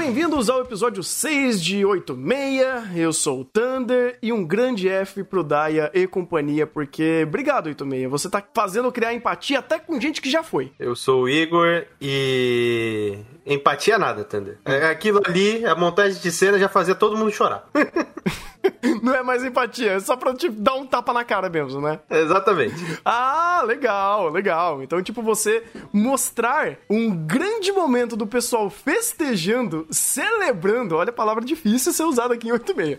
Bem-vindos ao episódio 6 de 86. Eu sou o Thunder e um grande F pro Daya e companhia, porque obrigado, 86. Você tá fazendo criar empatia até com gente que já foi. Eu sou o Igor e. Empatia nada, Thunder. É, aquilo ali, a montagem de cena já fazia todo mundo chorar. Não é mais empatia, é só pra te dar um tapa na cara mesmo, né? Exatamente. Ah, legal, legal. Então, tipo, você mostrar um grande momento do pessoal festejando, celebrando, olha a palavra difícil ser usada aqui em 86.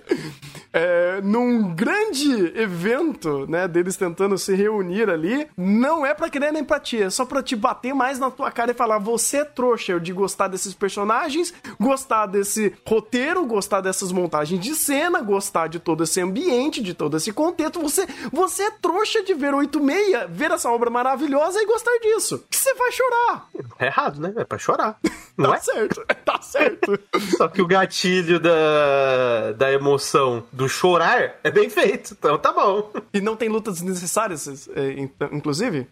É, num grande evento, né, deles tentando se reunir ali, não é pra querer empatia, é só pra te bater mais na tua cara e falar: você é trouxa de gostar desses personagens, gostar desse roteiro, gostar dessas montagens de cena, gostar de todo esse ambiente, de todo esse contexto. Você, você é trouxa de ver 86, ver essa obra maravilhosa e gostar disso. Que você vai chorar. É errado, né? É pra chorar. Não tá é? certo, tá certo. Só que o gatilho da, da emoção do chorar é bem feito, então tá bom. E não tem lutas desnecessárias, é, então, inclusive?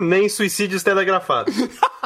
Nem suicídios telegrafados.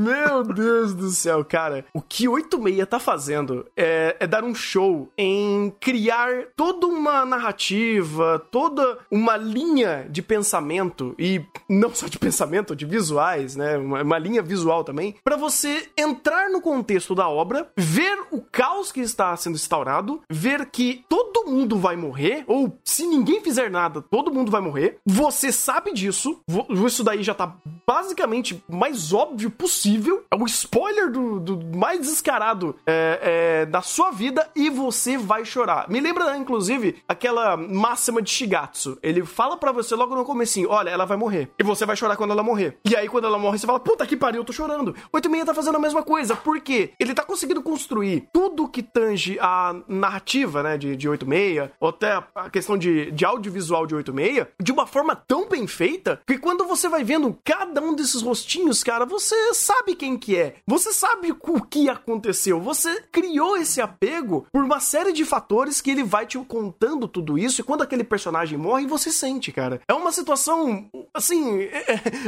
Meu Deus do céu, cara. O que 86 tá fazendo é, é, dar um show em criar toda uma narrativa, toda uma linha de pensamento, e não só de pensamento, de visuais, né? Uma, uma linha visual também, para você entrar no contexto da obra, ver o caos que está sendo instaurado, ver que todo mundo vai morrer, ou se ninguém fizer nada, todo mundo vai morrer. Você sabe disso, isso daí já tá basicamente mais óbvio possível. É um spoiler do, do mais descarado é, é, da sua vida e você vai chorar. Me lembra, inclusive, aquela máxima de Shigatsu. Ele fala para você logo no comecinho, olha, ela vai morrer. E você vai chorar quando ela morrer. E aí, quando ela morre, você fala, puta que pariu, eu tô chorando. 86 tá fazendo a mesma coisa. Por quê? Ele tá conseguindo construir tudo que tange a narrativa, né, de, de 86, ou até a questão de, de audiovisual de 86, de uma forma tão bem feita, que quando você vai vendo cada um desses rostinhos, cara, você sabe quem que é. Você sabe o que aconteceu. Você criou esse apego por uma série de fatores que ele vai te contando tudo isso. E quando aquele personagem morre, você sente, cara. É uma situação, assim, é,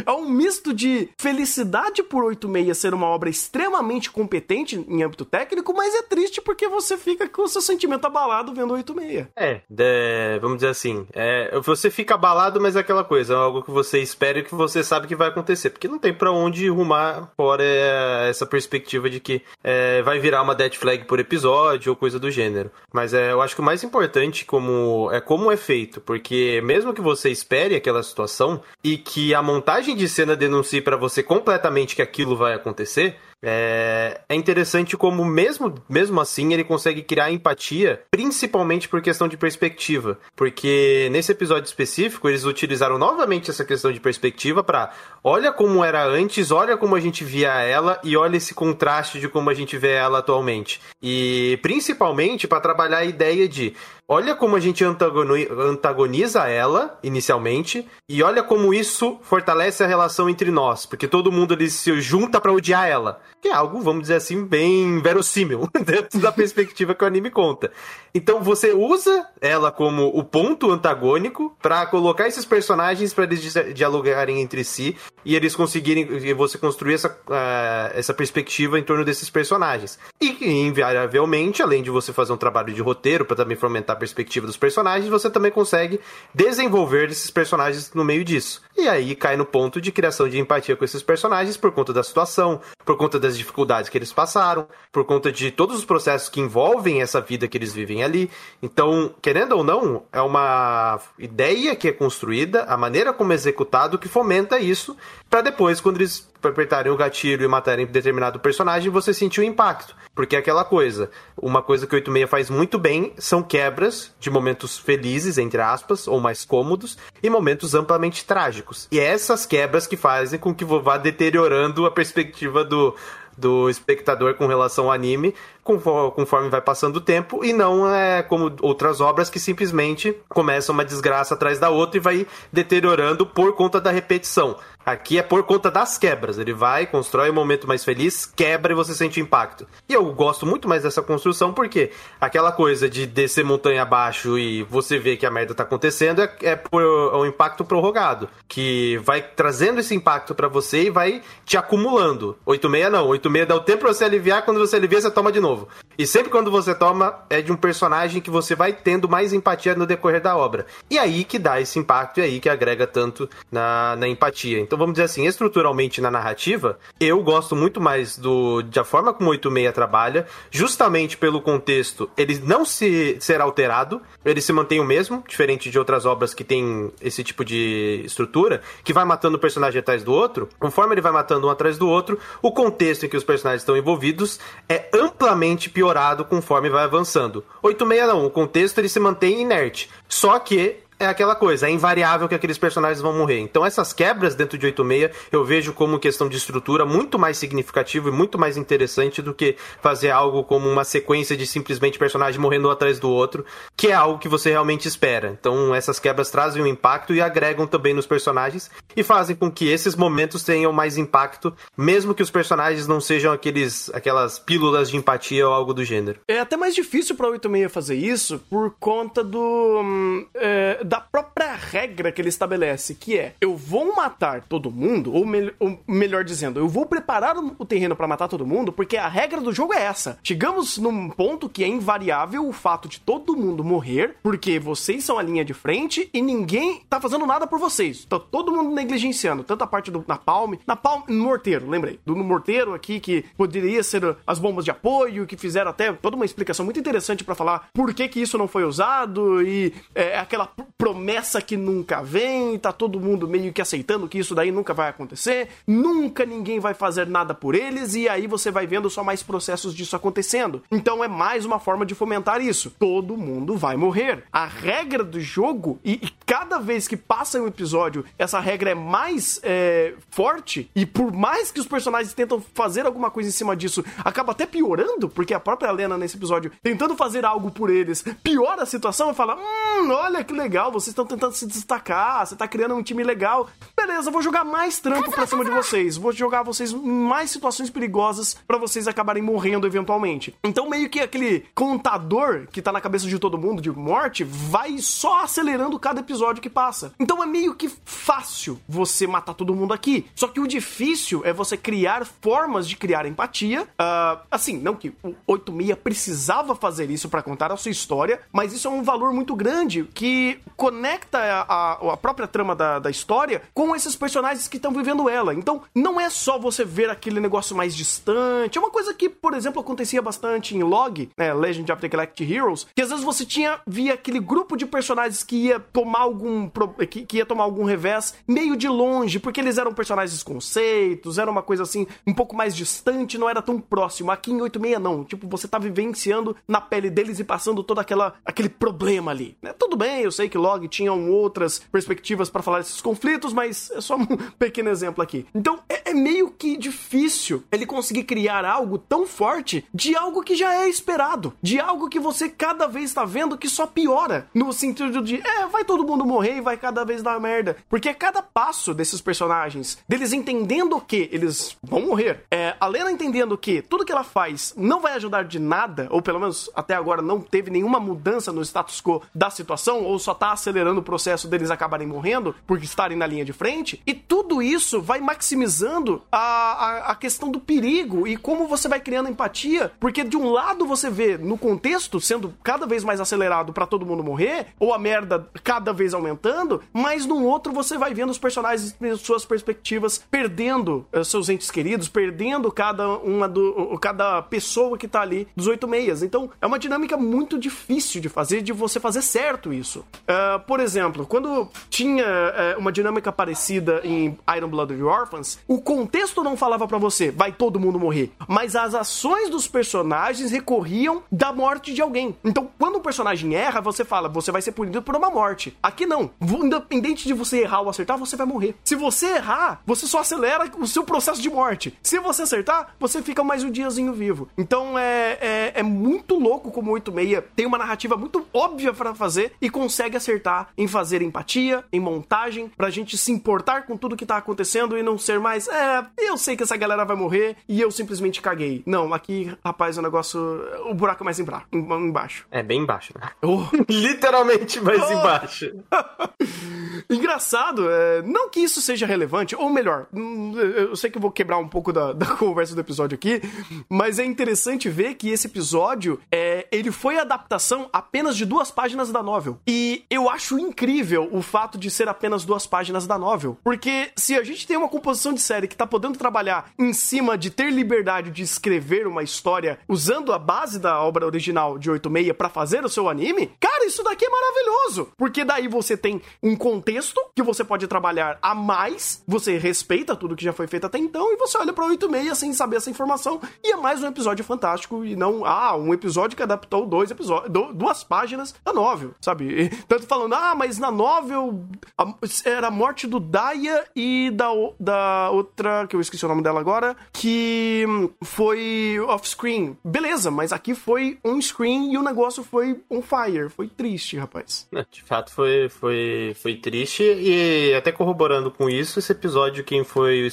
é um misto de felicidade por 86 ser uma obra extremamente competente em âmbito técnico, mas é triste porque você fica com o seu sentimento abalado vendo 86. É, é vamos dizer assim, é, você fica abalado, mas é aquela coisa, é algo que você espera e que você sabe que vai acontecer, porque não tem para onde rumar fora é, essa perspectiva de que é, vai virar uma dead flag por episódio ou coisa do gênero. Mas é, eu acho que o mais importante como, é como é feito, porque mesmo que você espere aquela situação e que a montagem de cena denuncie para você completamente que aquilo vai acontecer, é, é, interessante como, mesmo, mesmo assim, ele consegue criar empatia, principalmente por questão de perspectiva. Porque nesse episódio específico, eles utilizaram novamente essa questão de perspectiva para olha como era antes, olha como a gente via ela e olha esse contraste de como a gente vê ela atualmente. E principalmente para trabalhar a ideia de olha como a gente antagoniza ela inicialmente e olha como isso fortalece a relação entre nós, porque todo mundo ali se junta para odiar ela, que é algo, vamos dizer assim, bem verossímil dentro da perspectiva que o anime conta. Então você usa ela como o ponto antagônico para colocar esses personagens para eles dialogarem entre si e eles conseguirem e você construir essa, uh, essa perspectiva em torno desses personagens. E invariavelmente, além de você fazer um trabalho de roteiro para também fomentar perspectiva dos personagens, você também consegue desenvolver esses personagens no meio disso. E aí cai no ponto de criação de empatia com esses personagens por conta da situação, por conta das dificuldades que eles passaram, por conta de todos os processos que envolvem essa vida que eles vivem ali. Então, querendo ou não, é uma ideia que é construída, a maneira como é executado que fomenta isso, para depois, quando eles apertarem o gatilho e matarem determinado personagem, você sentir o impacto. Porque é aquela coisa, uma coisa que o 86 faz muito bem são quebras de momentos felizes, entre aspas, ou mais cômodos, e momentos amplamente trágicos. E é essas quebras que fazem com que vá deteriorando a perspectiva do, do espectador com relação ao anime conforme vai passando o tempo e não é como outras obras que simplesmente começam uma desgraça atrás da outra e vai deteriorando por conta da repetição. Aqui é por conta das quebras. Ele vai, constrói um momento mais feliz, quebra e você sente impacto. E eu gosto muito mais dessa construção porque aquela coisa de descer montanha abaixo e você ver que a merda tá acontecendo é, é por é um impacto prorrogado. Que vai trazendo esse impacto para você e vai te acumulando. 86 não. 86 dá o tempo pra você aliviar, quando você alivia, você toma de novo. E sempre quando você toma, é de um personagem que você vai tendo mais empatia no decorrer da obra. E aí que dá esse impacto, e aí que agrega tanto na, na empatia. Então vamos dizer assim, estruturalmente na narrativa, eu gosto muito mais do da forma como 86 trabalha, justamente pelo contexto, ele não se ser alterado, ele se mantém o mesmo, diferente de outras obras que tem esse tipo de estrutura, que vai matando o personagem atrás do outro. Conforme ele vai matando um atrás do outro, o contexto em que os personagens estão envolvidos é amplamente piorado conforme vai avançando. 86 não, o contexto ele se mantém inerte. Só que é aquela coisa, é invariável que aqueles personagens vão morrer. Então essas quebras dentro de 86 eu vejo como questão de estrutura muito mais significativo e muito mais interessante do que fazer algo como uma sequência de simplesmente personagem morrendo um atrás do outro, que é algo que você realmente espera. Então essas quebras trazem um impacto e agregam também nos personagens e fazem com que esses momentos tenham mais impacto, mesmo que os personagens não sejam aqueles aquelas pílulas de empatia ou algo do gênero. É até mais difícil para 86 fazer isso por conta do hum, é, da própria regra que ele estabelece, que é: eu vou matar todo mundo, ou, me ou melhor dizendo, eu vou preparar o terreno para matar todo mundo, porque a regra do jogo é essa. Chegamos num ponto que é invariável o fato de todo mundo morrer, porque vocês são a linha de frente e ninguém tá fazendo nada por vocês. Tá todo mundo negligenciando, tanto a parte do Napalm, Napalm no morteiro, lembrei, do no morteiro aqui que poderia ser as bombas de apoio, que fizeram até toda uma explicação muito interessante para falar por que que isso não foi usado e é, aquela promessa que nunca vem, tá todo mundo meio que aceitando que isso daí nunca vai acontecer, nunca ninguém vai fazer nada por eles, e aí você vai vendo só mais processos disso acontecendo. Então é mais uma forma de fomentar isso. Todo mundo vai morrer. A regra do jogo, e, e cada vez que passa um episódio, essa regra é mais é, forte, e por mais que os personagens tentam fazer alguma coisa em cima disso, acaba até piorando, porque a própria Lena nesse episódio, tentando fazer algo por eles, piora a situação e fala: Hum, olha que legal, vocês estão tentando se destacar, você tá criando um time legal. Beleza, vou jogar mais trampo pra cima de vocês. Vou jogar vocês em mais situações perigosas para vocês acabarem morrendo eventualmente. Então, meio que aquele contador que tá na cabeça de todo mundo de morte vai só acelerando cada episódio que passa. Então é meio que fácil você matar todo mundo aqui. Só que o difícil é você criar formas de criar empatia. Uh, assim, não que o 86 precisava fazer isso para contar a sua história, mas isso é um valor muito grande que conecta a, a, própria trama da, da, história com esses personagens que estão vivendo ela. Então, não é só você ver aquele negócio mais distante. É uma coisa que, por exemplo, acontecia bastante em Log, né, Legend of the Galactic Heroes, que às vezes você tinha via aquele grupo de personagens que ia tomar algum que, que ia tomar algum revés meio de longe, porque eles eram personagens conceitos, era uma coisa assim um pouco mais distante, não era tão próximo. Aqui em 86 não, tipo, você tá vivenciando na pele deles e passando todo aquela aquele problema ali. Né? Tudo bem, eu sei que Log tinham outras perspectivas para falar desses conflitos, mas é só um pequeno exemplo aqui. Então é, é, meio que difícil ele conseguir criar algo tão forte de algo que já é esperado, de algo que você cada vez está vendo que só piora, no sentido de, é, vai todo mundo morrer e vai cada vez dar merda. Porque a cada passo desses personagens, deles entendendo que eles vão morrer, é, a Lena entendendo que tudo que ela faz não vai ajudar de nada, ou pelo menos até agora não teve nenhuma mudança no status quo da situação, ou só tá acelerando o processo deles acabarem morrendo por estarem na linha de frente. E tudo isso vai maximizando a, a, a questão do perigo e como você vai criando empatia. Porque de um lado você vê no contexto sendo cada vez mais acelerado para todo mundo morrer, ou a merda cada vez aumentando, mas no outro você vai vendo os personagens suas perspectivas perdendo uh, seus entes queridos, perdendo cada uma do cada pessoa que tá ali dos oito meias. Então é uma dinâmica muito difícil de fazer, de você fazer certo isso. Uh, por exemplo, quando tinha uh, uma dinâmica parecida em Iron Blooded Orphans, o contexto não falava para você, vai todo mundo morrer, mas as ações dos personagens recorriam da morte de alguém. Então, quando um personagem erra, você fala, você vai ser punido por uma morte. Aqui não. Independente de você errar ou acertar, você vai morrer. Se você errar, você só acelera o seu processo de morte. Se você acertar, você fica mais um dia diazinho vivo. Então é, é, é muito louco como o 86 tem uma narrativa muito óbvia para fazer e consegue acertar em fazer empatia, em montagem, pra gente se importar com tudo que tá acontecendo e não ser mais, é, eu sei que essa galera vai morrer e eu simplesmente caguei. Não, aqui, rapaz, o negócio. O buraco é mais embaixo. É bem embaixo, né? Oh. Literalmente mais oh. embaixo. Engraçado, é, não que isso seja relevante, ou melhor, hum, eu sei que eu vou quebrar um pouco da, da conversa do episódio aqui, mas é interessante ver que esse episódio é, ele foi adaptação apenas de duas páginas da novel. E eu acho incrível o fato de ser apenas duas páginas da novel. Porque se a gente tem uma composição de série que tá podendo trabalhar em cima de ter liberdade de escrever uma história usando a base da obra original de 86 para fazer o seu anime, cara, isso daqui é maravilhoso. Porque daí você tem um contexto que você pode trabalhar a mais, você respeita tudo que já foi feito até então e você olha pra 86 sem saber essa informação e é mais um episódio fantástico e não, ah, um episódio que adaptou dois episódios, duas páginas da novel, sabe? E, tanto falando, ah, mas na novel a, era a morte do Daya e da, da outra, que eu esqueci o nome dela agora, que foi off-screen. Beleza, mas aqui foi on-screen e o negócio foi on fire. Foi triste, rapaz. De fato, foi, foi, foi triste e até corroborando com isso, esse episódio, quem foi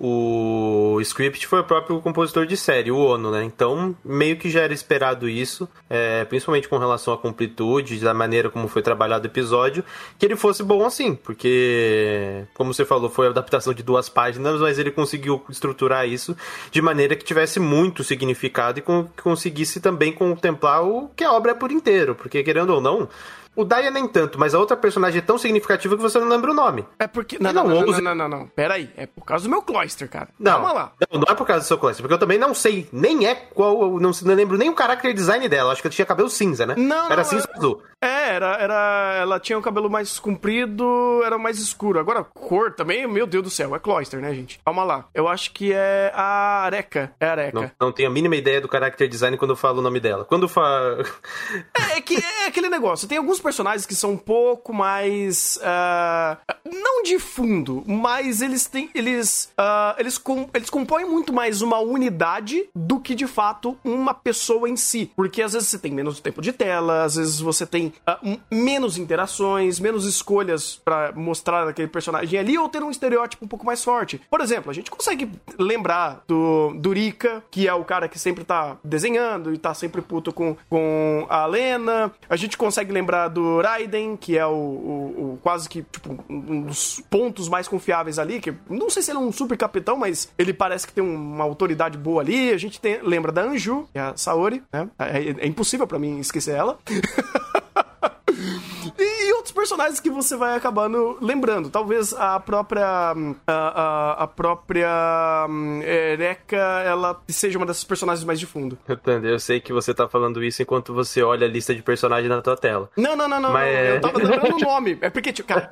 o script foi o próprio compositor de série, o Ono, né? Então, meio que já era esperado isso, é, principalmente com relação à completude, da maneira como foi trabalhado o episódio, que ele fosse bom assim, porque, como você falou, foi a adaptação de duas páginas, mas ele conseguiu estruturar isso de maneira que tivesse muito significado e conseguisse também contemplar o que a obra é por inteiro, porque, querendo ou não, o Daya nem tanto, mas a outra personagem é tão significativa que você não lembra o nome. É porque. Não, não, não, não, não, não, não, Pera aí. É por causa do meu Cloyster, cara. Não, Calma lá. Não, não é por causa do seu Cloyster, porque eu também não sei nem é qual. Não, não lembro nem o character design dela. Acho que ela tinha cabelo cinza, né? Não. Era cinza azul. É, era, era. Ela tinha o cabelo mais comprido, era mais escuro. Agora, cor também, meu Deus do céu, é Cloyster, né, gente? Calma lá. Eu acho que é a Areca. É a Areca. Não, não tenho a mínima ideia do character design quando eu falo o nome dela. Quando falo. é, é que é aquele negócio. Tem alguns personagens que são pouco mais. Uh, não de fundo, mas eles têm. Eles. Uh, eles, com, eles compõem muito mais uma unidade do que de fato uma pessoa em si. Porque às vezes você tem menos tempo de tela, às vezes você tem uh, menos interações, menos escolhas para mostrar aquele personagem ali, ou ter um estereótipo um pouco mais forte. Por exemplo, a gente consegue lembrar do, do Rika, que é o cara que sempre tá desenhando e tá sempre puto com, com a Lena. A gente consegue lembrar do Raiden, que é o, o, o, quase que tipo, um dos pontos mais confiáveis ali, que não sei se ele é um super capitão, mas ele parece que tem uma autoridade boa ali. A gente tem, lembra da Anju, que é a Saori, né? É, é impossível para mim esquecer ela. personagens que você vai acabando lembrando. Talvez a própria. A, a, a própria. Um, Ereka, ela seja uma dessas personagens mais de fundo. Entendeu? Eu sei que você tá falando isso enquanto você olha a lista de personagens na tua tela. Não, não, não, não. Mas... não. Eu tava lembrando o nome. É porque, tipo, cara,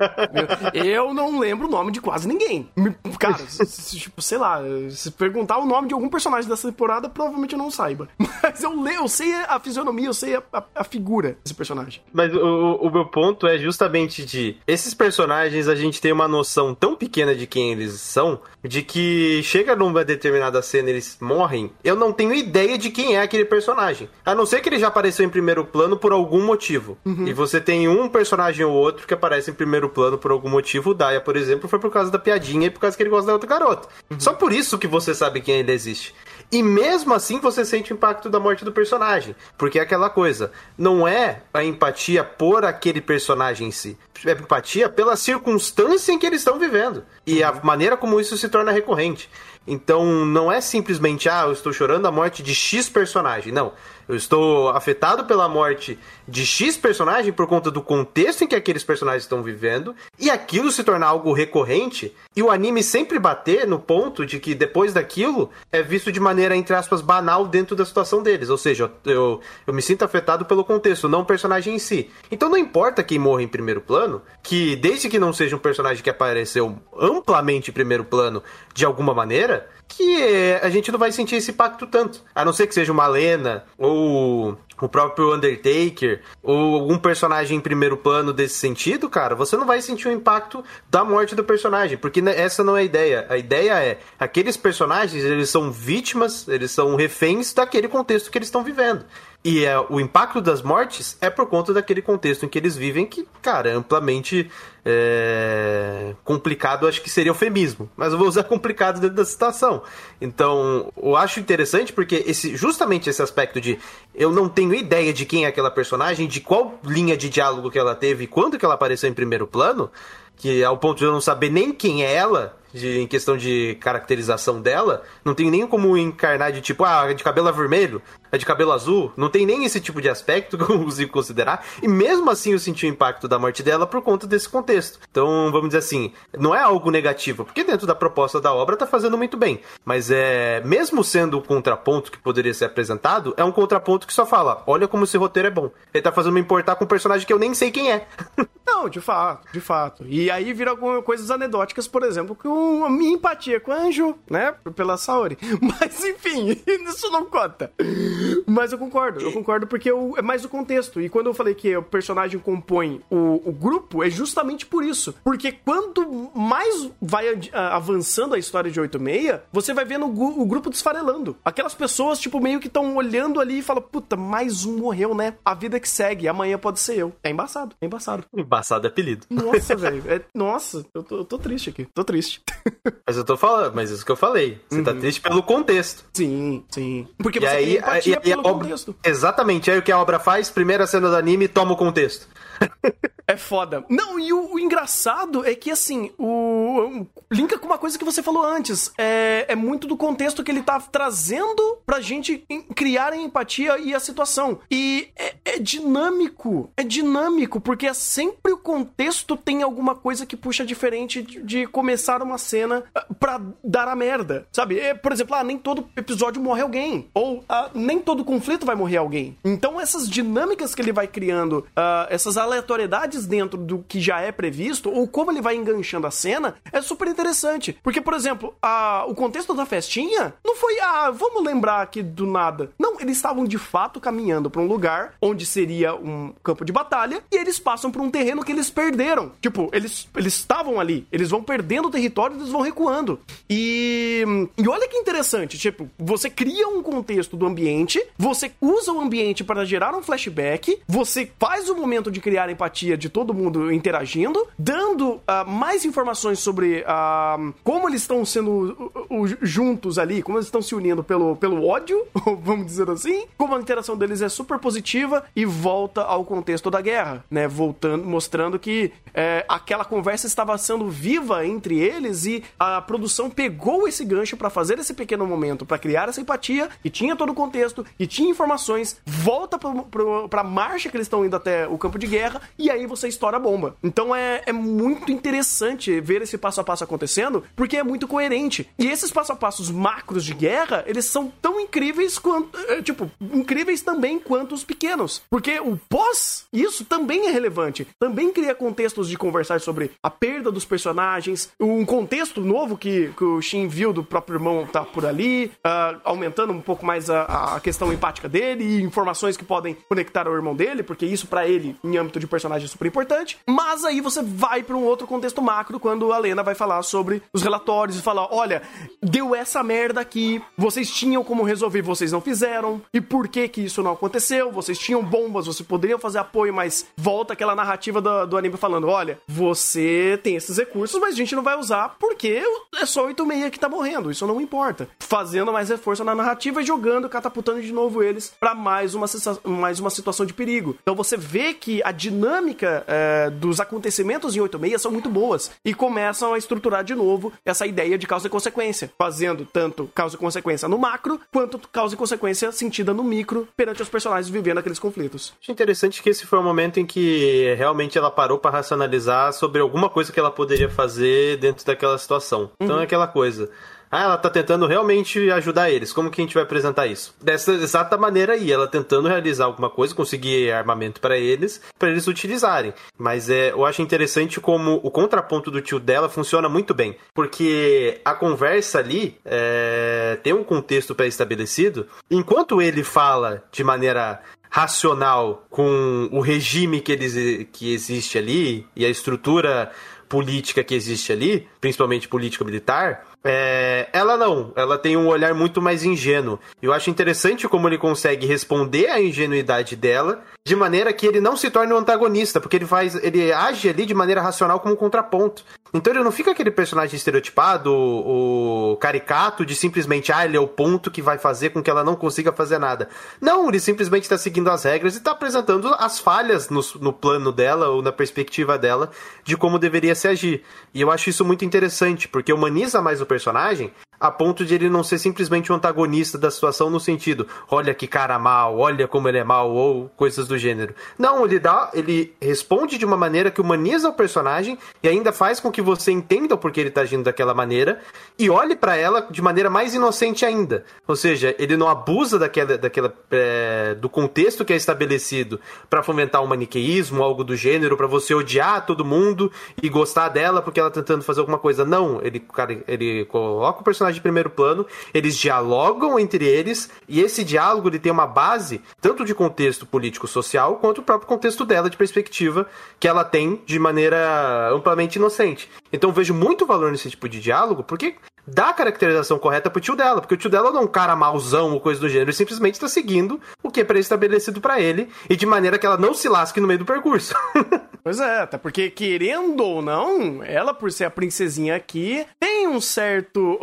eu não lembro o nome de quase ninguém. Cara, tipo, sei lá, se perguntar o nome de algum personagem dessa temporada, provavelmente eu não saiba. Mas eu, leio, eu sei a fisionomia, eu sei a, a, a figura desse personagem. Mas o, o meu ponto é justamente de esses personagens a gente tem uma noção tão pequena de quem eles são, de que chega numa determinada cena eles morrem, eu não tenho ideia de quem é aquele personagem. A não ser que ele já apareceu em primeiro plano por algum motivo. Uhum. E você tem um personagem ou outro que aparece em primeiro plano por algum motivo. O Daya, por exemplo, foi por causa da piadinha e por causa que ele gosta da outra garota. Uhum. Só por isso que você sabe quem ele existe. E mesmo assim você sente o impacto da morte do personagem. Porque é aquela coisa, não é a empatia por aquele personagem em si. É empatia pela circunstância em que eles estão vivendo. E a maneira como isso se torna recorrente. Então não é simplesmente, ah, eu estou chorando a morte de X personagem. Não. Eu estou afetado pela morte de X personagem por conta do contexto em que aqueles personagens estão vivendo e aquilo se tornar algo recorrente e o anime sempre bater no ponto de que depois daquilo é visto de maneira, entre aspas, banal dentro da situação deles. Ou seja, eu, eu me sinto afetado pelo contexto, não o personagem em si. Então não importa quem morre em primeiro plano, que desde que não seja um personagem que apareceu amplamente em primeiro plano de alguma maneira, que a gente não vai sentir esse impacto tanto. A não ser que seja uma Lena ou o próprio Undertaker, ou algum personagem em primeiro plano desse sentido, cara, você não vai sentir o impacto da morte do personagem, porque essa não é a ideia. A ideia é, aqueles personagens, eles são vítimas, eles são reféns daquele contexto que eles estão vivendo. E é, o impacto das mortes é por conta daquele contexto em que eles vivem, que, cara, é amplamente é, complicado, acho que seria eufemismo. Mas eu vou usar complicado dentro da situação. Então, eu acho interessante porque esse, justamente esse aspecto de eu não tenho ideia de quem é aquela personagem, de qual linha de diálogo que ela teve, quando que ela apareceu em primeiro plano, que ao ponto de eu não saber nem quem é ela, de, em questão de caracterização dela, não tem nem como encarnar de tipo, ah, de cabelo vermelho, é de cabelo azul, não tem nem esse tipo de aspecto que eu consigo considerar, e mesmo assim eu senti o impacto da morte dela por conta desse contexto. Então, vamos dizer assim, não é algo negativo, porque dentro da proposta da obra tá fazendo muito bem, mas é, mesmo sendo o contraponto que poderia ser apresentado, é um contraponto que só fala, olha como esse roteiro é bom. Ele tá fazendo me importar com um personagem que eu nem sei quem é. não, de fato, de fato. E aí vira coisas anedóticas, por exemplo, que a minha empatia com o Anjo, né, pela Saori. Mas enfim, isso não conta. Mas eu concordo, eu concordo porque eu, é mais o contexto. E quando eu falei que o personagem compõe o, o grupo, é justamente por isso. Porque quanto mais vai avançando a história de 86, você vai vendo o, o grupo desfarelando. Aquelas pessoas, tipo, meio que estão olhando ali e falam: puta, mais um morreu, né? A vida que segue, amanhã pode ser eu. É embaçado, é embaçado. Embaçado é apelido. Nossa, velho. É, nossa, eu tô, eu tô, triste aqui. Tô triste. mas eu tô falando, mas isso que eu falei. Você tá uhum. tá triste pelo contexto. Sim, sim. Porque e você aí, e, e a obra, exatamente, aí o que a obra faz, primeira cena do anime, toma o contexto. É foda. Não, e o, o, engraçado é que, assim, o. Linka com uma coisa que você falou antes. É, é muito do contexto que ele tá trazendo pra gente criar a empatia e a situação. E é, é dinâmico. É dinâmico, porque é sempre o contexto tem alguma coisa que puxa diferente de, de começar uma cena ah, pra dar a merda. Sabe? É, por exemplo, ah, nem todo episódio morre alguém. Ou ah, nem todo conflito vai morrer alguém. Então, essas dinâmicas que ele vai criando, ah, essas aleatoriedades dentro do que já é previsto, ou como ele vai enganchando a cena, é super interessante. Porque, por exemplo, a, o contexto da festinha não foi, ah, vamos lembrar aqui do nada. Não, eles estavam de fato caminhando para um lugar onde seria um campo de batalha e eles passam por um terreno que eles perderam. Tipo, eles eles estavam ali, eles vão perdendo o território, eles vão recuando. E e olha que interessante, tipo, você cria um contexto do ambiente, você usa o ambiente para gerar um flashback, você faz o momento de criar empatia de todo mundo interagindo, dando uh, mais informações sobre uh, como eles estão sendo uh, juntos ali, como eles estão se unindo pelo, pelo ódio, vamos dizer assim, como a interação deles é super positiva e volta ao contexto da guerra, né? Voltando, mostrando que é, aquela conversa estava sendo viva entre eles e a produção pegou esse gancho para fazer esse pequeno momento, para criar essa empatia e tinha todo o contexto e tinha informações, volta para a marcha que eles estão indo até o campo de guerra e aí você estoura a bomba. Então é, é muito interessante ver esse passo a passo acontecendo, porque é muito coerente. E esses passo a passos macros de guerra, eles são tão incríveis quanto. É, tipo, incríveis também quanto os pequenos. Porque o pós, isso também é relevante. Também cria contextos de conversar sobre a perda dos personagens, um contexto novo que, que o Shin viu do próprio irmão tá por ali, uh, aumentando um pouco mais a, a questão empática dele e informações que podem conectar ao irmão dele, porque isso para ele, em âmbito de personagem, super importante. Mas aí você vai para um outro contexto macro quando a Lena vai falar sobre os relatórios e falar: olha, deu essa merda aqui, vocês tinham como resolver, vocês não fizeram, e por que que isso não aconteceu? Vocês tinham bombas, vocês poderiam fazer apoio, mas volta aquela narrativa do, do anime falando: olha, você tem esses recursos, mas a gente não vai usar porque é só o 86 que tá morrendo, isso não importa. Fazendo mais reforço na narrativa e jogando, catapultando de novo eles para mais uma, mais uma situação de perigo. Então você vê que a dinâmica é, dos acontecimentos em 86 são muito boas e começam a estruturar de novo essa ideia de causa e consequência, fazendo tanto causa e consequência no macro quanto causa e consequência sentida no micro perante os personagens vivendo aqueles conflitos. Acho interessante que esse foi o momento em que realmente ela parou para racionalizar sobre alguma coisa que ela poderia fazer dentro daquela situação. Então uhum. é aquela coisa. Ah, ela tá tentando realmente ajudar eles. Como que a gente vai apresentar isso? Dessa exata maneira aí, ela tentando realizar alguma coisa, conseguir armamento para eles, para eles utilizarem. Mas é, eu acho interessante como o contraponto do tio dela funciona muito bem, porque a conversa ali é, tem um contexto pré-estabelecido. Enquanto ele fala de maneira racional com o regime que, eles, que existe ali e a estrutura política que existe ali, principalmente político-militar, é, ela não, ela tem um olhar muito mais ingênuo. Eu acho interessante como ele consegue responder à ingenuidade dela de maneira que ele não se torne um antagonista, porque ele faz, ele age ali de maneira racional como um contraponto. Então ele não fica aquele personagem estereotipado, o, caricato de simplesmente, ah, ele é o ponto que vai fazer com que ela não consiga fazer nada. Não, ele simplesmente está seguindo as regras e está apresentando as falhas no, no plano dela ou na perspectiva dela de como deveria se agir. E eu acho isso muito interessante, porque humaniza mais o personagem a ponto de ele não ser simplesmente um antagonista da situação no sentido, olha que cara mal, olha como ele é mal ou coisas do gênero. Não, ele dá, ele responde de uma maneira que humaniza o personagem e ainda faz com que você entenda o porquê ele tá agindo daquela maneira e olhe para ela de maneira mais inocente ainda. Ou seja, ele não abusa daquela, daquela é, do contexto que é estabelecido para fomentar um maniqueísmo, algo do gênero, para você odiar todo mundo e gostar dela porque ela tá tentando fazer alguma coisa. Não, ele, cara, ele coloca o personagem personagem de primeiro plano, eles dialogam entre eles e esse diálogo ele tem uma base tanto de contexto político-social quanto o próprio contexto dela de perspectiva que ela tem de maneira amplamente inocente. Então vejo muito valor nesse tipo de diálogo, porque dá a caracterização correta pro tio dela, porque o tio dela não é um cara mauzão ou coisa do gênero, ele simplesmente está seguindo o que é pré-estabelecido para ele e de maneira que ela não se lasque no meio do percurso. pois é, até porque querendo ou não, ela por ser a princesinha aqui, tem um certo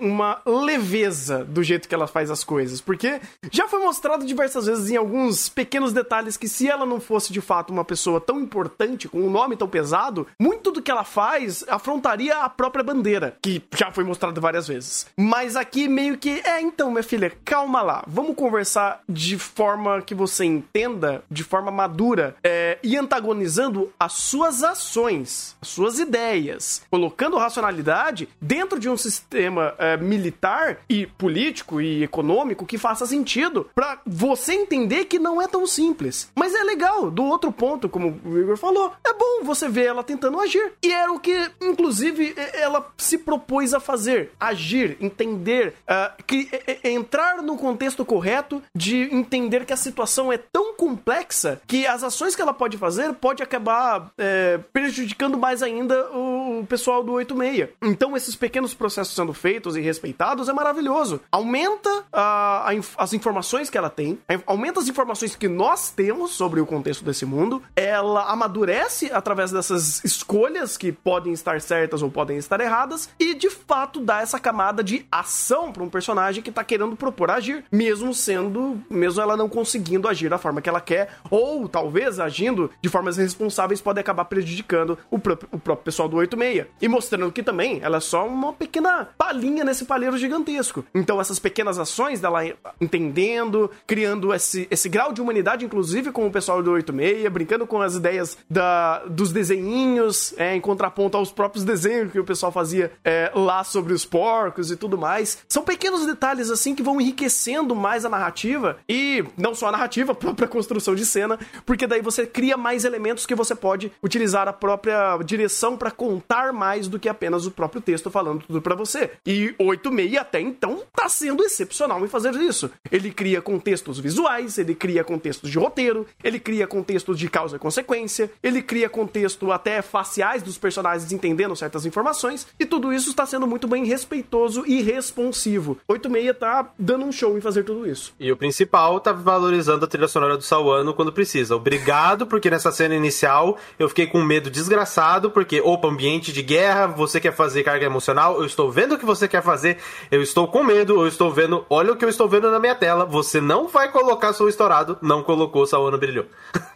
uma leveza do jeito que ela faz as coisas, porque já foi mostrado diversas vezes em alguns pequenos detalhes que se ela não fosse de fato uma pessoa tão importante, com um nome tão pesado, muito do que ela faz afrontaria a própria bandeira, que já foi foi mostrado várias vezes. Mas aqui meio que, é, então, minha filha, calma lá. Vamos conversar de forma que você entenda, de forma madura, é, e antagonizando as suas ações, as suas ideias, colocando racionalidade dentro de um sistema é, militar e político e econômico que faça sentido para você entender que não é tão simples. Mas é legal, do outro ponto, como o Igor falou, é bom você ver ela tentando agir. E era o que, inclusive, ela se propôs a fazer fazer, agir, entender, uh, que, entrar no contexto correto de entender que a situação é tão complexa que as ações que ela pode fazer pode acabar é, prejudicando mais ainda o pessoal do 86. Então, esses pequenos processos sendo feitos e respeitados é maravilhoso. Aumenta uh, a, as informações que ela tem, aumenta as informações que nós temos sobre o contexto desse mundo, ela amadurece através dessas escolhas que podem estar certas ou podem estar erradas, e de fato fato dá essa camada de ação para um personagem que tá querendo propor agir, mesmo sendo, mesmo ela não conseguindo agir da forma que ela quer, ou talvez agindo de formas irresponsáveis pode acabar prejudicando o próprio, o próprio pessoal do 86. E mostrando que também ela é só uma pequena palhinha nesse palheiro gigantesco. Então essas pequenas ações dela entendendo, criando esse, esse grau de humanidade, inclusive com o pessoal do 86, brincando com as ideias da, dos desenhinhos, é, em contraponto aos próprios desenhos que o pessoal fazia é, lá sobre os porcos e tudo mais. São pequenos detalhes assim que vão enriquecendo mais a narrativa e não só a narrativa, a própria construção de cena, porque daí você cria mais elementos que você pode utilizar a própria direção para contar mais do que apenas o próprio texto falando tudo para você. E 86 até então tá sendo excepcional em fazer isso. Ele cria contextos visuais, ele cria contextos de roteiro, ele cria contextos de causa e consequência, ele cria contexto até faciais dos personagens entendendo certas informações, e tudo isso está sendo muito bem respeitoso e responsivo. 86 tá dando um show em fazer tudo isso. E o principal tá valorizando a trilha sonora do Sawano quando precisa. Obrigado, porque nessa cena inicial eu fiquei com medo desgraçado, porque, opa, ambiente de guerra, você quer fazer carga emocional, eu estou vendo o que você quer fazer, eu estou com medo, eu estou vendo, olha o que eu estou vendo na minha tela, você não vai colocar som estourado, não colocou, Sawano brilhou.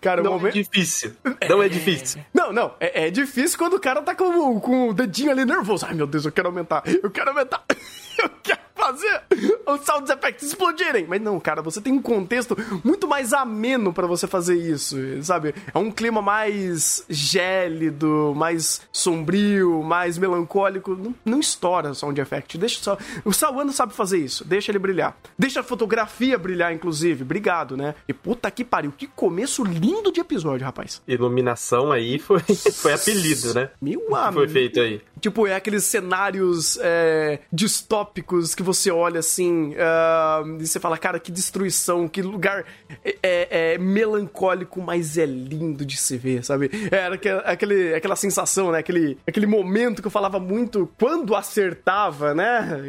Cara, não momento... é difícil. Não é, é difícil. Não, não. É, é, difícil quando o cara tá com, com o dedinho ali nervoso. Ai, meu Deus, eu quero aumentar. Eu quero aumentar. eu quero fazer os sound effects explodirem. Mas não, cara, você tem um contexto muito mais ameno para você fazer isso, sabe? É um clima mais gélido, mais sombrio, mais melancólico. Não, não estoura o sound effect. Deixa só. O Sawano sabe fazer isso. Deixa ele brilhar. Deixa a fotografia brilhar, inclusive. Obrigado, né? E puta que pariu. Que começo lindo de episódio, rapaz. Iluminação aí foi, foi apelido, né? Meu amigo. Foi feito aí. Tipo, é aqueles cenários é, distópicos que você olha assim. Uh, e você fala, cara, que destruição, que lugar é, é, é, melancólico, mas é lindo de se ver, sabe? Era aquele, aquela sensação, né? Aquele, aquele momento que eu falava muito quando acertava, né?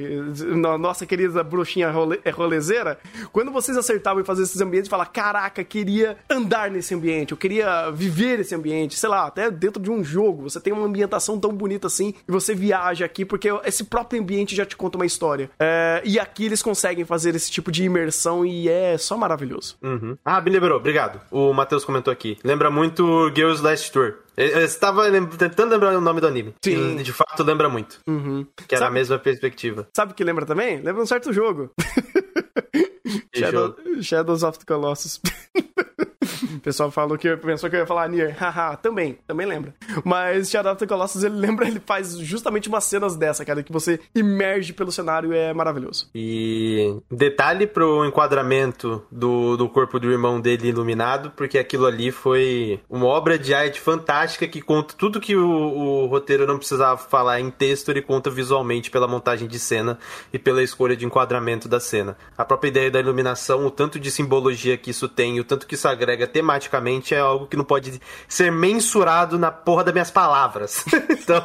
Nossa querida bruxinha role, rolezeira. Quando vocês acertavam em fazer esses ambientes, fala, caraca, queria andar nesse ambiente, eu queria viver esse ambiente, sei lá, até dentro de um jogo. Você tem uma ambientação tão bonita assim e você viaja aqui porque esse próprio ambiente já te conta uma história. É, e aqui eles conseguem fazer esse tipo de imersão e é só maravilhoso. Uhum. Ah, me lembrou, obrigado. O Matheus comentou aqui. Lembra muito Girls Last Tour. Eu estava tentando lembrar o nome do anime. Sim. De fato, lembra muito. Uhum. Que era Sabe... a mesma perspectiva. Sabe o que lembra também? Lembra um certo jogo. Shadow, Shadows of the Colossus. O pessoal falou que pensou que eu ia falar Nier. Haha, também, também lembra. Mas Shadow of the Colossus, ele lembra, ele faz justamente umas cenas dessa, cara, que você emerge pelo cenário é maravilhoso. E detalhe pro enquadramento do, do corpo do irmão dele iluminado, porque aquilo ali foi uma obra de arte fantástica que conta tudo que o, o roteiro não precisava falar em texto, ele conta visualmente pela montagem de cena e pela escolha de enquadramento da cena. A própria ideia da iluminação, o tanto de simbologia que isso tem, o tanto que isso agrega tematicamente é algo que não pode ser mensurado na porra das minhas palavras. então,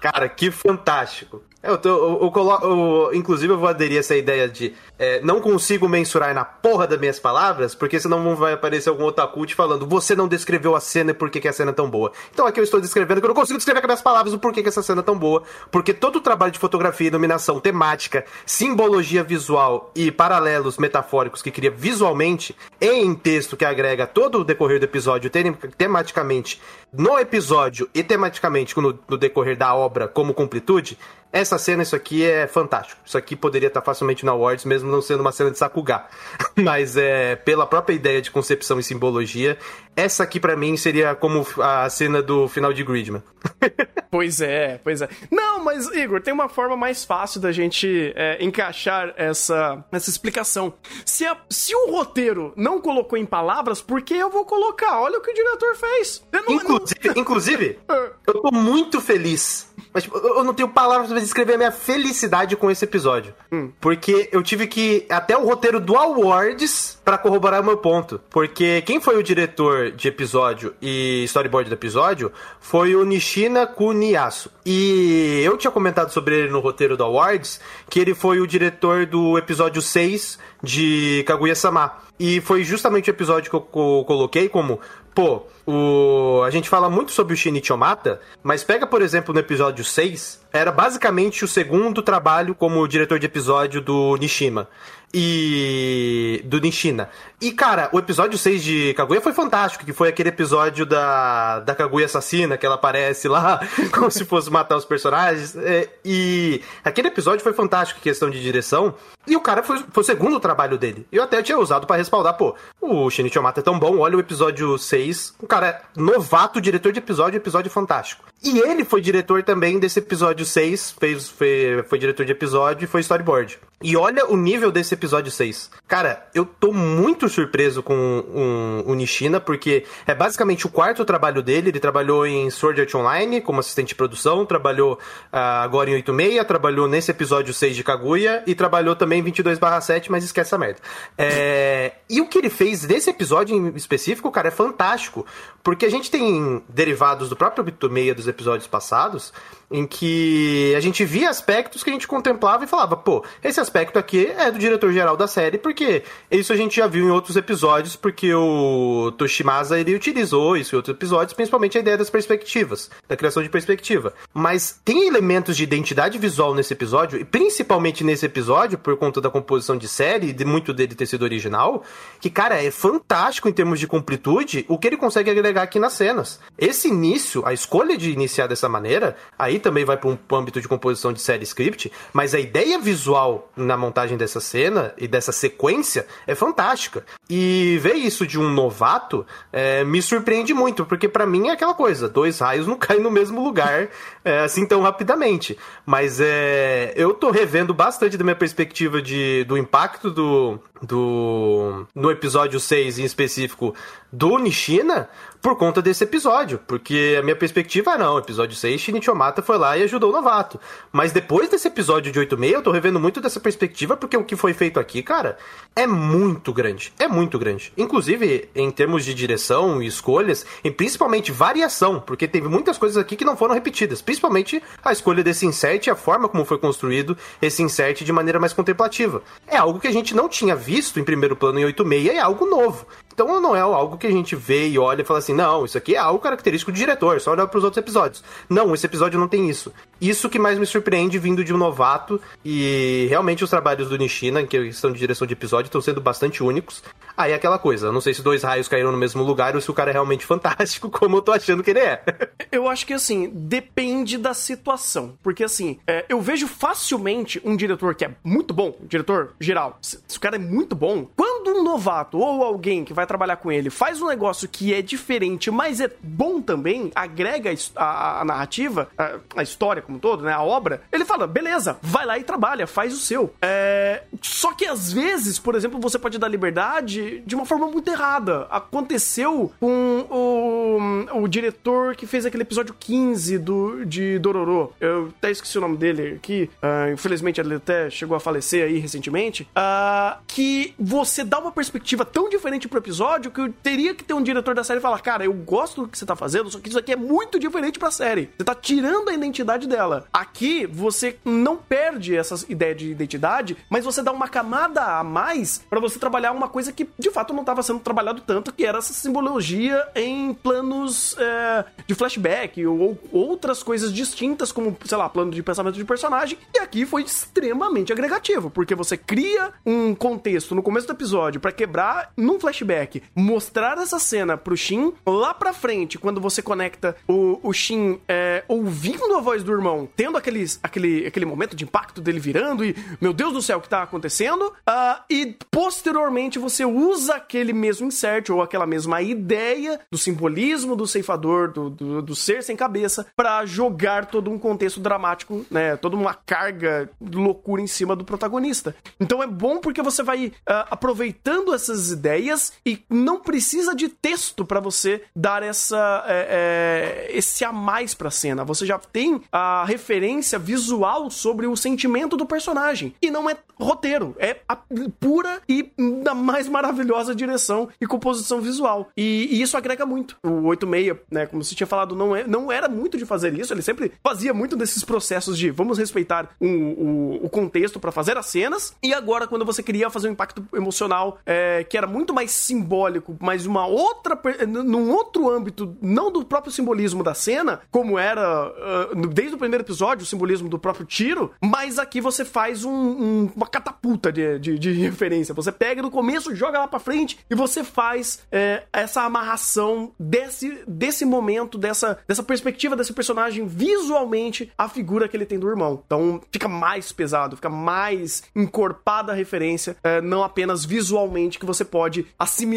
cara, que fantástico. Eu, tô, eu, eu, eu, inclusive, eu vou aderir a essa ideia de é, não consigo mensurar na porra das minhas palavras, porque senão vai aparecer algum otaku te falando você não descreveu a cena e por que, que a cena é tão boa. Então aqui eu estou descrevendo que eu não consigo descrever com as minhas palavras o porquê que essa cena é tão boa, porque todo o trabalho de fotografia, iluminação, temática, simbologia visual e paralelos metafóricos que cria visualmente e em texto que agrega todo o decorrer do episódio tematicamente no episódio e tematicamente no, no decorrer da obra como completude, essa cena, isso aqui é fantástico. Isso aqui poderia estar facilmente na Awards, mesmo não sendo uma cena de Sakuga. Mas é pela própria ideia de concepção e simbologia, essa aqui para mim seria como a cena do final de Gridman. pois é, pois é. Não, mas Igor, tem uma forma mais fácil da gente é, encaixar essa, essa explicação. Se, a, se o roteiro não colocou em palavras, por que eu vou colocar? Olha o que o diretor fez. Não, inclusive, não... inclusive é. eu tô muito feliz. Mas tipo, eu não tenho palavras pra descrever a minha felicidade com esse episódio. Hum. Porque eu tive que até o roteiro do Awards para corroborar o meu ponto. Porque quem foi o diretor de episódio e storyboard do episódio foi o Nishina Kuniyasu. E eu tinha comentado sobre ele no roteiro do Awards que ele foi o diretor do episódio 6 de Kaguya-sama. E foi justamente o episódio que eu coloquei como, pô, o... a gente fala muito sobre o Shinichi Omata, mas pega, por exemplo, no episódio 6, era basicamente o segundo trabalho como diretor de episódio do Nishima e do Nishina. E, cara, o episódio 6 de Kaguya foi fantástico, que foi aquele episódio da, da Kaguya assassina, que ela aparece lá como se fosse matar os personagens. É, e aquele episódio foi fantástico em questão de direção. E o cara foi, foi o segundo trabalho dele. Eu até tinha usado para respaldar, pô, o Shinichi Omata é tão bom, olha o episódio 6. O cara é novato, diretor de episódio, episódio fantástico. E ele foi diretor também desse episódio 6, fez, foi, foi diretor de episódio e foi storyboard. E olha o nível desse episódio 6. Cara, eu tô muito surpreso com um, o Nishina, porque é basicamente o quarto trabalho dele. Ele trabalhou em Sword Art Online como assistente de produção, trabalhou uh, agora em 86, trabalhou nesse episódio 6 de Kaguya e trabalhou também em 22/7, mas esquece essa merda. É... E o que ele fez nesse episódio em específico, cara, é fantástico, porque a gente tem derivados do próprio 86 dos episódios passados em que a gente via aspectos que a gente contemplava e falava, pô, esse aspecto aqui é do diretor-geral da série, porque isso a gente já viu em outros episódios, porque o Toshimasa ele utilizou isso em outros episódios, principalmente a ideia das perspectivas, da criação de perspectiva. Mas tem elementos de identidade visual nesse episódio, e principalmente nesse episódio, por conta da composição de série, e de muito dele ter sido original, que, cara, é fantástico em termos de completude o que ele consegue agregar aqui nas cenas. Esse início, a escolha de iniciar dessa maneira, aí também vai para um âmbito de composição de série script, mas a ideia visual na montagem dessa cena e dessa sequência é fantástica. E ver isso de um novato é, me surpreende muito, porque para mim é aquela coisa, dois raios não caem no mesmo lugar é, assim tão rapidamente. Mas é, eu tô revendo bastante da minha perspectiva de, do impacto do, do no episódio 6 em específico do Nishina por conta desse episódio, porque a minha perspectiva é não, episódio 6, Shinichi Omata foi lá e ajudou o novato. Mas depois desse episódio de 8 eu tô revendo muito dessa perspectiva, porque o que foi feito aqui, cara, é muito grande, é muito grande. Inclusive, em termos de direção e escolhas, e principalmente variação, porque teve muitas coisas aqui que não foram repetidas, principalmente a escolha desse insert e a forma como foi construído esse insert de maneira mais contemplativa. É algo que a gente não tinha visto em primeiro plano em 86 e é algo novo. Então não é algo que a gente vê e olha e fala assim, não, isso aqui é algo característico do diretor, só olhar para os outros episódios. Não, esse episódio não tem isso. Isso que mais me surpreende vindo de um novato e realmente os trabalhos do Nishina, em questão de direção de episódio, estão sendo bastante únicos. Aí é aquela coisa, não sei se dois raios caíram no mesmo lugar ou se o cara é realmente fantástico, como eu tô achando que ele é. eu acho que assim, depende da situação. Porque assim, é, eu vejo facilmente um diretor que é muito bom, um diretor geral, se, se o cara é muito bom, quando um novato ou alguém que vai trabalhar com ele faz um negócio que é diferente, mas é bom também, agrega a, a narrativa, a, a, história como um todo, né? A obra, ele fala, beleza, vai lá e trabalha, faz o seu. É... Só que às vezes, por exemplo, você pode dar liberdade de uma forma muito errada. Aconteceu com o, o diretor que fez aquele episódio 15 do, de Dororo. Eu até esqueci o nome dele aqui. Uh, infelizmente, ele até chegou a falecer aí recentemente. Uh, que você dá uma perspectiva tão diferente pro episódio episódio que eu teria que ter um diretor da série falar: Cara, eu gosto do que você tá fazendo, só que isso aqui é muito diferente pra série. Você tá tirando a identidade dela. Aqui, você não perde essa ideia de identidade, mas você dá uma camada a mais para você trabalhar uma coisa que de fato não estava sendo trabalhado tanto, que era essa simbologia em planos é, de flashback ou outras coisas distintas, como, sei lá, plano de pensamento de personagem. E aqui foi extremamente agregativo, porque você cria um contexto no começo do episódio para quebrar num flashback flashback, mostrar essa cena pro Shin, lá pra frente, quando você conecta o, o Shin é, ouvindo a voz do irmão, tendo aqueles, aquele, aquele momento de impacto dele virando e, meu Deus do céu, o que tá acontecendo? Uh, e posteriormente você usa aquele mesmo insert ou aquela mesma ideia do simbolismo do ceifador, do, do, do ser sem cabeça, para jogar todo um contexto dramático, né? Toda uma carga loucura em cima do protagonista. Então é bom porque você vai uh, aproveitando essas ideias e não precisa de texto para você dar essa é, é, esse a mais pra cena. Você já tem a referência visual sobre o sentimento do personagem. E não é roteiro, é a pura e da mais maravilhosa direção e composição visual. E, e isso agrega muito. O 86, né, como você tinha falado, não, é, não era muito de fazer isso, ele sempre fazia muito desses processos de vamos respeitar o, o, o contexto para fazer as cenas. E agora, quando você queria fazer um impacto emocional é, que era muito mais simbólico, mas uma outra num outro âmbito, não do próprio simbolismo da cena, como era uh, desde o primeiro episódio, o simbolismo do próprio tiro, mas aqui você faz um, um, uma catapulta de, de, de, referência. Você pega no começo, joga lá pra frente e você faz é, essa amarração desse, desse momento, dessa, dessa perspectiva desse personagem visualmente a figura que ele tem do irmão. Então fica mais pesado, fica mais encorpada a referência, é, não apenas visualmente que você pode assimilar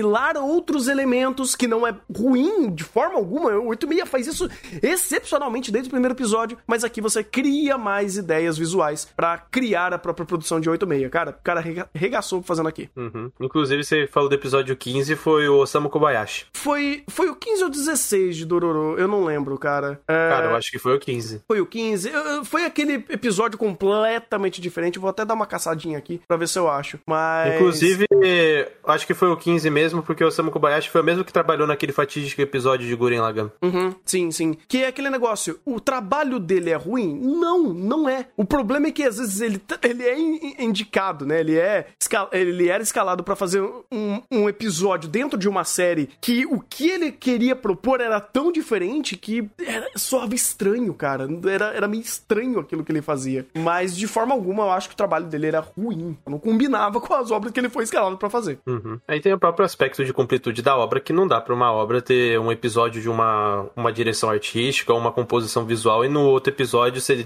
outros elementos que não é ruim de forma alguma. O 86 faz isso excepcionalmente desde o primeiro episódio, mas aqui você cria mais ideias visuais para criar a própria produção de 86. Cara, o cara regaçou fazendo aqui. Uhum. Inclusive, você falou do episódio 15, foi o Osamu Kobayashi. Foi, foi o 15 ou 16 de Dororo, eu não lembro, cara. É... Cara, eu acho que foi o 15. Foi o 15. Foi aquele episódio completamente diferente. Vou até dar uma caçadinha aqui pra ver se eu acho. Mas. Inclusive, acho que foi o 15 mesmo, porque o Osamu Kobayashi foi o mesmo que trabalhou naquele fatídico episódio de Guren Lagann. Uhum, sim, sim. Que é aquele negócio, o trabalho dele é ruim? Não, não é. O problema é que às vezes ele, ele é indicado, né? Ele é ele era escalado para fazer um, um episódio dentro de uma série que o que ele queria propor era tão diferente que era, soava estranho, cara. Era, era meio estranho aquilo que ele fazia. Mas de forma alguma eu acho que o trabalho dele era ruim. Não combinava com as obras que ele foi escalado para fazer. Uhum. Aí tem o próprio aspecto de completude da obra que não dá para uma obra ter um episódio de uma, uma direção artística, uma composição visual e no outro episódio ser,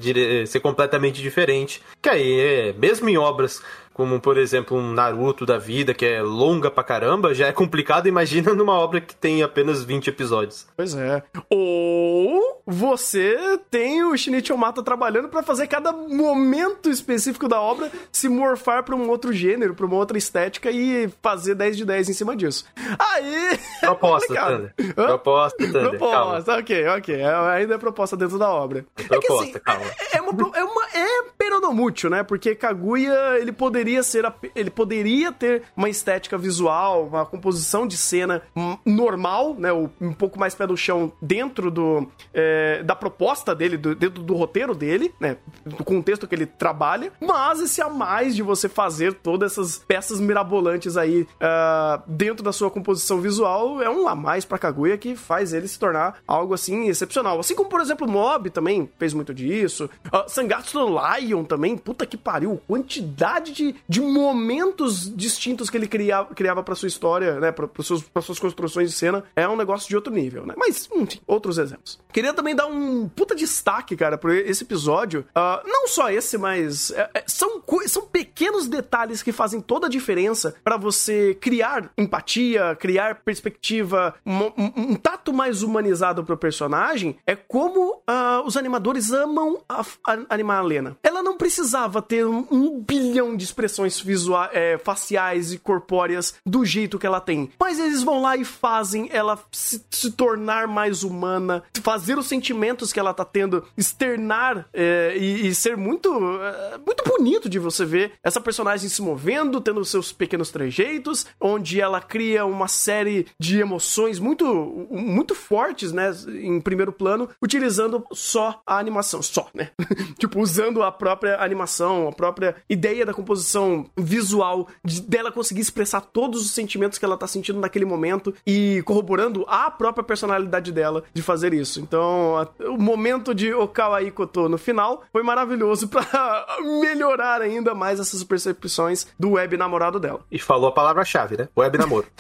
ser completamente diferente. Que aí, é, mesmo em obras como por exemplo um Naruto da vida, que é longa pra caramba, já é complicado, imagina numa obra que tem apenas 20 episódios. Pois é. Ou você tem o Shinichi Omata trabalhando para fazer cada momento específico da obra se morfar para um outro gênero, para uma outra estética e fazer 10 de 10 em cima disso. Aí. Proposta, Thunder. Proposta, Thunder. Proposta, calma. ok, ok. É, ainda é proposta dentro da obra. Proposta, é que, assim, calma. É, é uma, é uma. É peronomútil, né? Porque Kaguya, ele poderia ser. Ele poderia ter uma estética visual, uma composição de cena normal, né? Um pouco mais pé do chão dentro do. É, da proposta dele, do, dentro do roteiro dele, né? Do contexto que ele trabalha. Mas esse a mais de você fazer todas essas peças mirabolantes aí uh, dentro da sua composição visual é um a mais pra Kaguya que faz ele se tornar algo assim excepcional. Assim como, por exemplo, Mob também fez muito disso. Uh, Sangatsu no Lion também, puta que pariu, quantidade de, de momentos distintos que ele criava, criava pra sua história, né? Pra, pra, pra suas construções de cena, é um negócio de outro nível, né? Mas, enfim, outros exemplos. Queria também dar um puta destaque, cara, por esse episódio. Uh, não só esse, mas é, é, são, são pequenos detalhes que fazem toda a diferença para você criar empatia, criar perspectiva, um, um, um, tato mais humanizado pro personagem. É como uh, os animadores amam a, a, animar a Lena. Ela não precisava ter um, um bilhão de expressões visuais, é, faciais e corpóreas do jeito que ela tem. Mas eles vão lá e fazem ela se, se tornar mais humana, fazer os sentimentos que ela tá tendo externar é, e, e, ser muito, é, muito bonito de você ver essa personagem se movendo, tendo seus pequenos trejeitos, onde ela cria uma série de emoções muito, muito fortes, né, em primeiro plano, utilizando só a animação, só, né? tipo, usando a própria animação, a própria ideia da composição visual, de, dela conseguir expressar todos os sentimentos que ela tá sentindo naquele momento e corroborando a própria personalidade dela de fazer isso. Então, a, o momento de Okawa Ikoto no final foi maravilhoso para melhorar ainda mais essas percepções do web namorado dela. E falou a palavra-chave, né? Web namoro.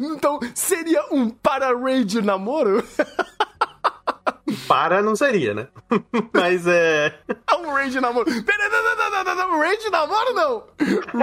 então, seria um para-raid namoro? Para não seria, né? Mas é. É um raid namoro. Pera, não, não, não, não, namoro não!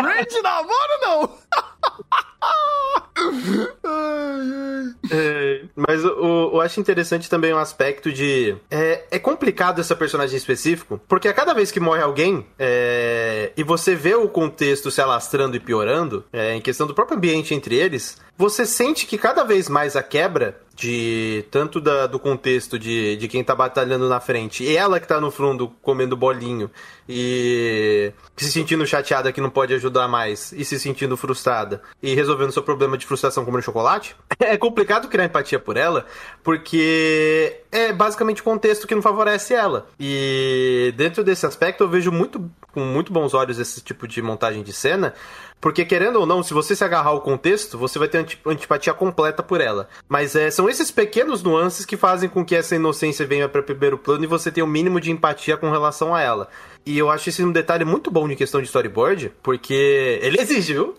Raid namoro não! é, mas eu, eu, acho interessante também um aspecto de. É, é, complicado essa personagem específico, porque a cada vez que morre alguém é, e você vê o contexto se alastrando e piorando, é, em questão do próprio ambiente entre eles, você sente que cada vez mais a quebra de tanto da, do contexto de, de quem tá batalhando na frente e ela que tá no fundo comendo bolinho e se sentindo chateada que não pode ajudar mais e se sentindo frustrada e resolvendo seu problema de frustração comendo chocolate, é complicado criar empatia por ela porque é basicamente o contexto que não favorece ela. E dentro desse aspecto eu vejo muito com muito bons olhos esse tipo de montagem de cena, porque, querendo ou não, se você se agarrar ao contexto, você vai ter antipatia completa por ela. Mas é, são esses pequenos nuances que fazem com que essa inocência venha para primeiro plano e você tenha o um mínimo de empatia com relação a ela. E eu acho esse um detalhe muito bom de questão de storyboard, porque ele exigiu.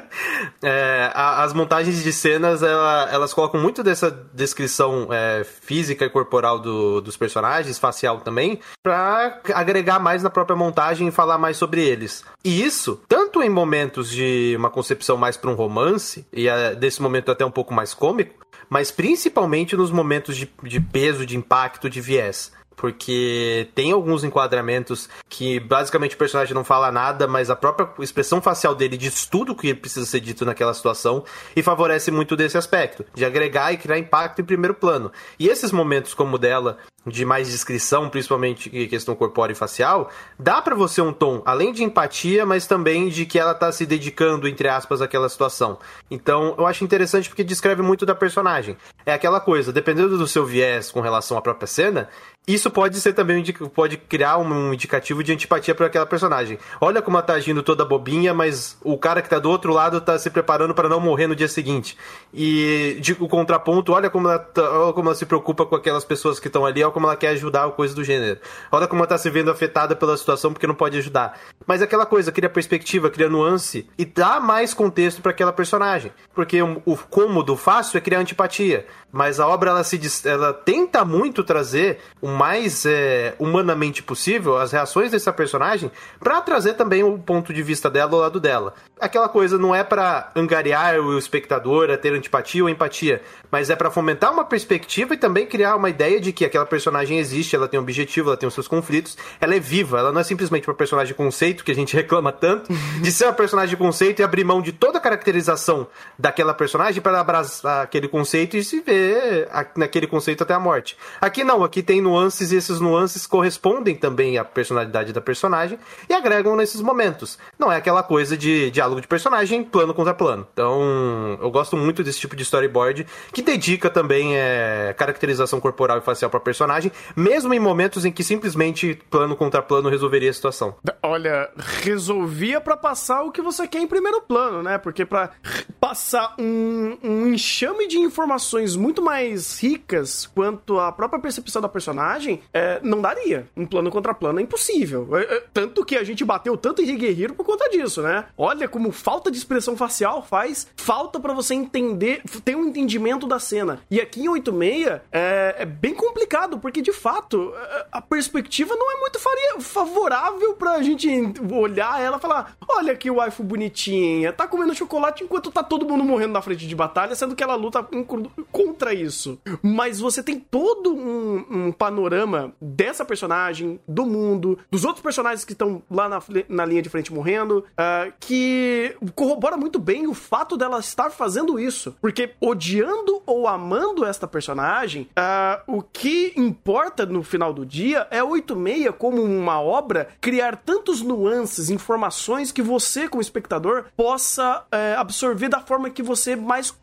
é, as montagens de cenas, ela, elas colocam muito dessa descrição é, física e corporal do, dos personagens, facial também, para agregar mais na própria montagem e falar mais sobre eles. E isso, tanto em momentos de uma concepção mais para um romance, e é, desse momento até um pouco mais cômico, mas principalmente nos momentos de, de peso, de impacto, de viés porque tem alguns enquadramentos que basicamente o personagem não fala nada, mas a própria expressão facial dele diz tudo o que precisa ser dito naquela situação e favorece muito desse aspecto, de agregar e criar impacto em primeiro plano. E esses momentos como o dela, de mais descrição, principalmente questão corpórea e facial, dá para você um tom, além de empatia, mas também de que ela tá se dedicando, entre aspas, àquela situação. Então, eu acho interessante porque descreve muito da personagem. É aquela coisa, dependendo do seu viés com relação à própria cena, isso pode ser também pode criar um indicativo de antipatia para aquela personagem. Olha como ela tá agindo toda bobinha, mas o cara que tá do outro lado tá se preparando para não morrer no dia seguinte. E de, o contraponto, olha como ela, tá, olha como ela se preocupa com aquelas pessoas que estão ali, como ela quer ajudar ou coisa do gênero. Olha como ela tá se vendo afetada pela situação porque não pode ajudar. mas é aquela coisa, cria perspectiva, cria nuance e dá mais contexto para aquela personagem. Porque o, o cômodo fácil é criar antipatia, mas a obra ela se ela tenta muito trazer o mais é, humanamente possível as reações dessa personagem para trazer também o ponto de vista dela ao lado dela. Aquela coisa não é para angariar o espectador a ter antipatia ou empatia, mas é para fomentar uma perspectiva e também criar uma ideia de que aquela personagem existe, ela tem um objetivo, ela tem os seus conflitos, ela é viva, ela não é simplesmente uma personagem de conceito que a gente reclama tanto, de ser uma personagem de conceito e abrir mão de toda a caracterização daquela personagem para abraçar aquele conceito e se ver naquele conceito até a morte. Aqui não, aqui tem nuances e esses nuances correspondem também à personalidade da personagem e agregam nesses momentos. Não é aquela coisa de diálogo de personagem plano contra plano. Então, eu gosto muito desse tipo de storyboard que dedica também é, caracterização corporal e facial para personagem, mesmo em momentos em que simplesmente plano contra plano resolveria a situação. Olha, resolvia para passar o que você quer em primeiro plano, né? Porque para passar um, um enxame de informações muito mais ricas quanto à própria percepção da personagem, é, não daria. Um plano contra plano é impossível. É, é, tanto que a gente bateu tanto em Higueriro por conta disso, né? Olha como falta de expressão facial faz falta para você entender, ter um entendimento da cena. E aqui em 86 é, é bem complicado, porque de fato a perspectiva não é muito favorável pra gente olhar ela e falar: olha que waifu bonitinha, tá comendo chocolate enquanto tá todo mundo morrendo na frente de batalha, sendo que ela luta contra isso. Mas você tem todo um, um panorama dessa personagem, do mundo, dos outros personagens que estão lá na, na linha de frente morrendo, uh, que corrobora muito bem o fato dela estar fazendo isso. Porque odiando ou amando esta personagem, uh, o que importa no final do dia é 86 como uma obra criar tantos nuances, informações que você, como espectador, possa é, absorver da forma que você mais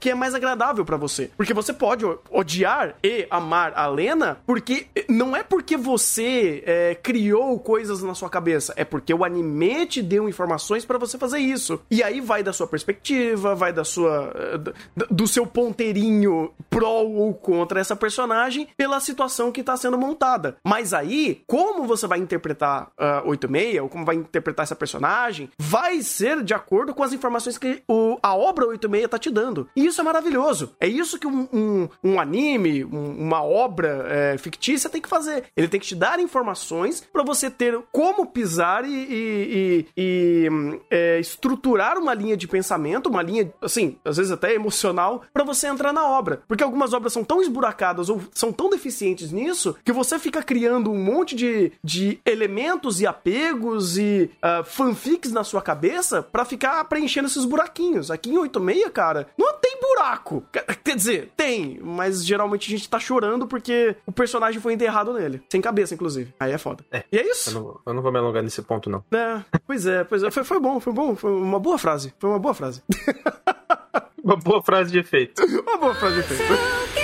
que é mais agradável para você. Porque você pode odiar e amar a Lena, porque não é porque você é, criou coisas na sua cabeça, é porque o anime te deu informações para você fazer isso. E aí vai da sua perspectiva, vai da sua é, do seu ponteirinho pró ou contra essa personagem pela situação que tá sendo montada. Mas aí, como você vai interpretar uh, 86, ou como vai interpretar essa personagem, vai ser de acordo com as informações que o, a obra 86 tá te dando. E isso é maravilhoso. É isso que um, um, um anime, um, uma obra é, fictícia tem que fazer. Ele tem que te dar informações para você ter como pisar e, e, e, e é, estruturar uma linha de pensamento, uma linha, assim, às vezes até emocional, para você entrar na obra. Porque algumas obras são tão esburacadas ou são tão deficientes nisso que você fica criando um monte de, de elementos e apegos e uh, fanfics na sua cabeça para ficar preenchendo esses buraquinhos. Aqui em 86, cara, não tem buraco. Quer dizer, tem, mas geralmente a gente tá chorando porque o personagem foi enterrado nele. Sem cabeça, inclusive. Aí é foda. É, e é isso. Eu não, eu não, vou me alongar nesse ponto, não. É, pois é, pois é. Foi, foi bom, foi bom. Foi uma boa frase. Foi uma boa frase. uma boa frase de efeito. uma boa frase de efeito.